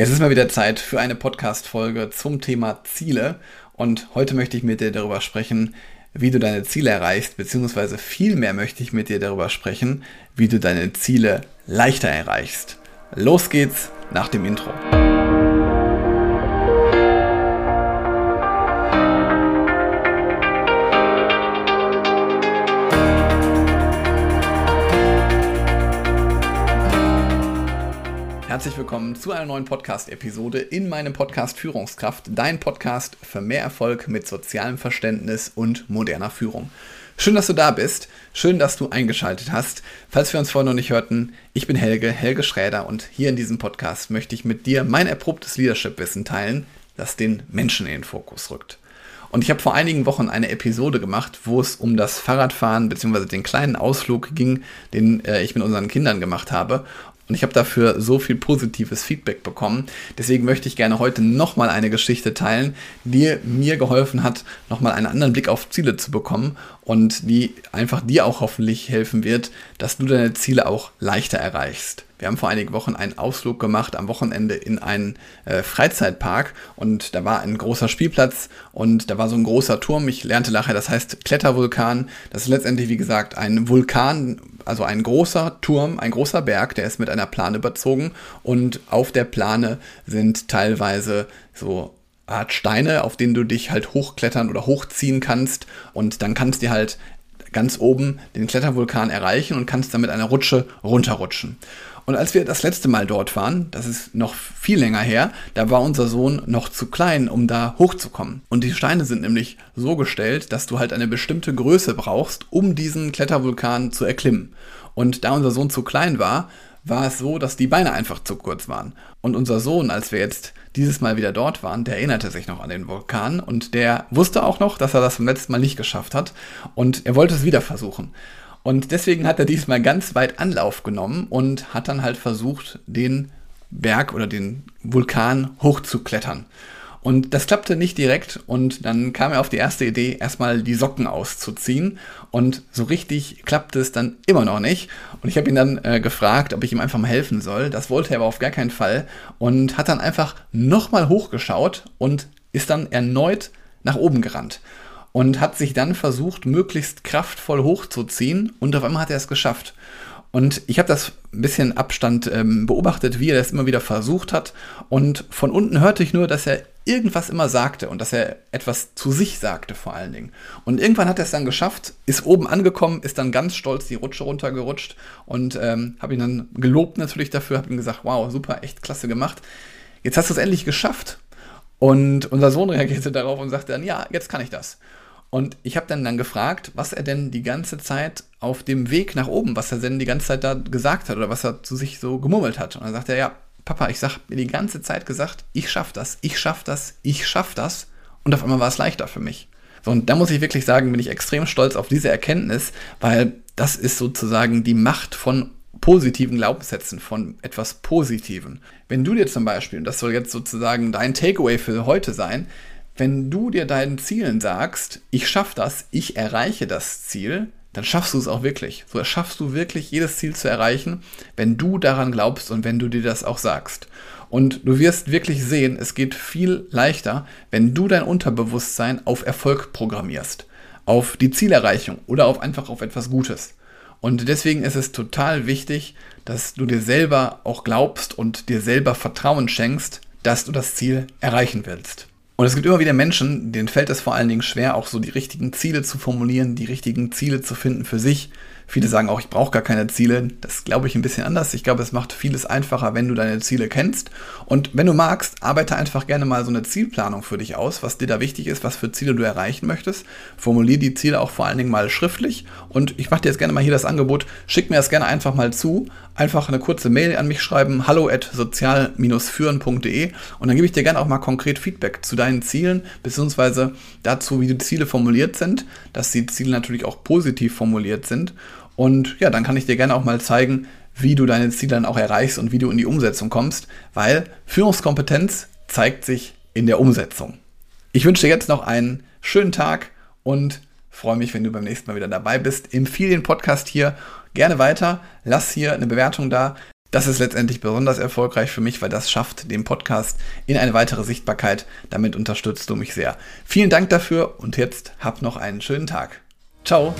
Es ist mal wieder Zeit für eine Podcast-Folge zum Thema Ziele. Und heute möchte ich mit dir darüber sprechen, wie du deine Ziele erreichst, beziehungsweise vielmehr möchte ich mit dir darüber sprechen, wie du deine Ziele leichter erreichst. Los geht's nach dem Intro. Herzlich willkommen zu einer neuen Podcast-Episode in meinem Podcast Führungskraft, dein Podcast für mehr Erfolg mit sozialem Verständnis und moderner Führung. Schön, dass du da bist. Schön, dass du eingeschaltet hast. Falls wir uns vorher noch nicht hörten, ich bin Helge, Helge Schräder und hier in diesem Podcast möchte ich mit dir mein erprobtes Leadership-Wissen teilen, das den Menschen in den Fokus rückt. Und ich habe vor einigen Wochen eine Episode gemacht, wo es um das Fahrradfahren bzw. den kleinen Ausflug ging, den äh, ich mit unseren Kindern gemacht habe. Und ich habe dafür so viel positives Feedback bekommen. Deswegen möchte ich gerne heute nochmal eine Geschichte teilen, die mir geholfen hat, nochmal einen anderen Blick auf Ziele zu bekommen und die einfach dir auch hoffentlich helfen wird, dass du deine Ziele auch leichter erreichst. Wir haben vor einigen Wochen einen Ausflug gemacht am Wochenende in einen äh, Freizeitpark und da war ein großer Spielplatz und da war so ein großer Turm. Ich lernte nachher, das heißt Klettervulkan. Das ist letztendlich, wie gesagt, ein Vulkan, also ein großer Turm, ein großer Berg, der ist mit einer Plane überzogen und auf der Plane sind teilweise so Art Steine, auf denen du dich halt hochklettern oder hochziehen kannst und dann kannst du halt ganz oben den Klettervulkan erreichen und kannst dann mit einer Rutsche runterrutschen. Und als wir das letzte Mal dort waren, das ist noch viel länger her, da war unser Sohn noch zu klein, um da hochzukommen. Und die Steine sind nämlich so gestellt, dass du halt eine bestimmte Größe brauchst, um diesen Klettervulkan zu erklimmen. Und da unser Sohn zu klein war, war es so, dass die Beine einfach zu kurz waren. Und unser Sohn, als wir jetzt dieses Mal wieder dort waren, der erinnerte sich noch an den Vulkan und der wusste auch noch, dass er das beim letzten Mal nicht geschafft hat und er wollte es wieder versuchen. Und deswegen hat er diesmal ganz weit Anlauf genommen und hat dann halt versucht, den Berg oder den Vulkan hochzuklettern. Und das klappte nicht direkt und dann kam er auf die erste Idee, erstmal die Socken auszuziehen. Und so richtig klappte es dann immer noch nicht. Und ich habe ihn dann äh, gefragt, ob ich ihm einfach mal helfen soll. Das wollte er aber auf gar keinen Fall und hat dann einfach nochmal hochgeschaut und ist dann erneut nach oben gerannt und hat sich dann versucht, möglichst kraftvoll hochzuziehen und auf einmal hat er es geschafft. Und ich habe das ein bisschen Abstand ähm, beobachtet, wie er das immer wieder versucht hat. Und von unten hörte ich nur, dass er irgendwas immer sagte und dass er etwas zu sich sagte vor allen Dingen. Und irgendwann hat er es dann geschafft, ist oben angekommen, ist dann ganz stolz die Rutsche runtergerutscht und ähm, habe ihn dann gelobt natürlich dafür, habe ihm gesagt, wow, super, echt klasse gemacht. Jetzt hast du es endlich geschafft. Und unser Sohn reagierte darauf und sagte dann, ja, jetzt kann ich das. Und ich habe dann dann gefragt, was er denn die ganze Zeit auf dem Weg nach oben, was er denn die ganze Zeit da gesagt hat oder was er zu sich so gemurmelt hat. Und dann sagt er, ja, Papa, ich habe mir die ganze Zeit gesagt, ich schaff das, ich schaff das, ich schaff das. Und auf einmal war es leichter für mich. So, und da muss ich wirklich sagen, bin ich extrem stolz auf diese Erkenntnis, weil das ist sozusagen die Macht von positiven Glaubenssätzen, von etwas Positiven. Wenn du dir zum Beispiel, und das soll jetzt sozusagen dein Takeaway für heute sein, wenn du dir deinen Zielen sagst, ich schaffe das, ich erreiche das Ziel, dann schaffst du es auch wirklich. So schaffst du wirklich jedes Ziel zu erreichen, wenn du daran glaubst und wenn du dir das auch sagst. Und du wirst wirklich sehen, es geht viel leichter, wenn du dein Unterbewusstsein auf Erfolg programmierst, auf die Zielerreichung oder auf einfach auf etwas Gutes. Und deswegen ist es total wichtig, dass du dir selber auch glaubst und dir selber Vertrauen schenkst, dass du das Ziel erreichen willst. Und es gibt immer wieder Menschen, denen fällt es vor allen Dingen schwer, auch so die richtigen Ziele zu formulieren, die richtigen Ziele zu finden für sich. Viele sagen auch, ich brauche gar keine Ziele. Das glaube ich ein bisschen anders. Ich glaube, es macht vieles einfacher, wenn du deine Ziele kennst. Und wenn du magst, arbeite einfach gerne mal so eine Zielplanung für dich aus, was dir da wichtig ist, was für Ziele du erreichen möchtest. Formuliere die Ziele auch vor allen Dingen mal schriftlich. Und ich mache dir jetzt gerne mal hier das Angebot, schick mir das gerne einfach mal zu. Einfach eine kurze Mail an mich schreiben, hallo at sozial-führen.de und dann gebe ich dir gerne auch mal konkret Feedback zu deinen Zielen, beziehungsweise dazu, wie die Ziele formuliert sind, dass die Ziele natürlich auch positiv formuliert sind. Und ja, dann kann ich dir gerne auch mal zeigen, wie du deine Ziele dann auch erreichst und wie du in die Umsetzung kommst, weil Führungskompetenz zeigt sich in der Umsetzung. Ich wünsche dir jetzt noch einen schönen Tag und freue mich, wenn du beim nächsten Mal wieder dabei bist. Empfehle den Podcast hier gerne weiter, lass hier eine Bewertung da, Das ist letztendlich besonders erfolgreich für mich, weil das schafft den Podcast in eine weitere Sichtbarkeit. Damit unterstützt du mich sehr. Vielen Dank dafür und jetzt hab noch einen schönen Tag. Ciao.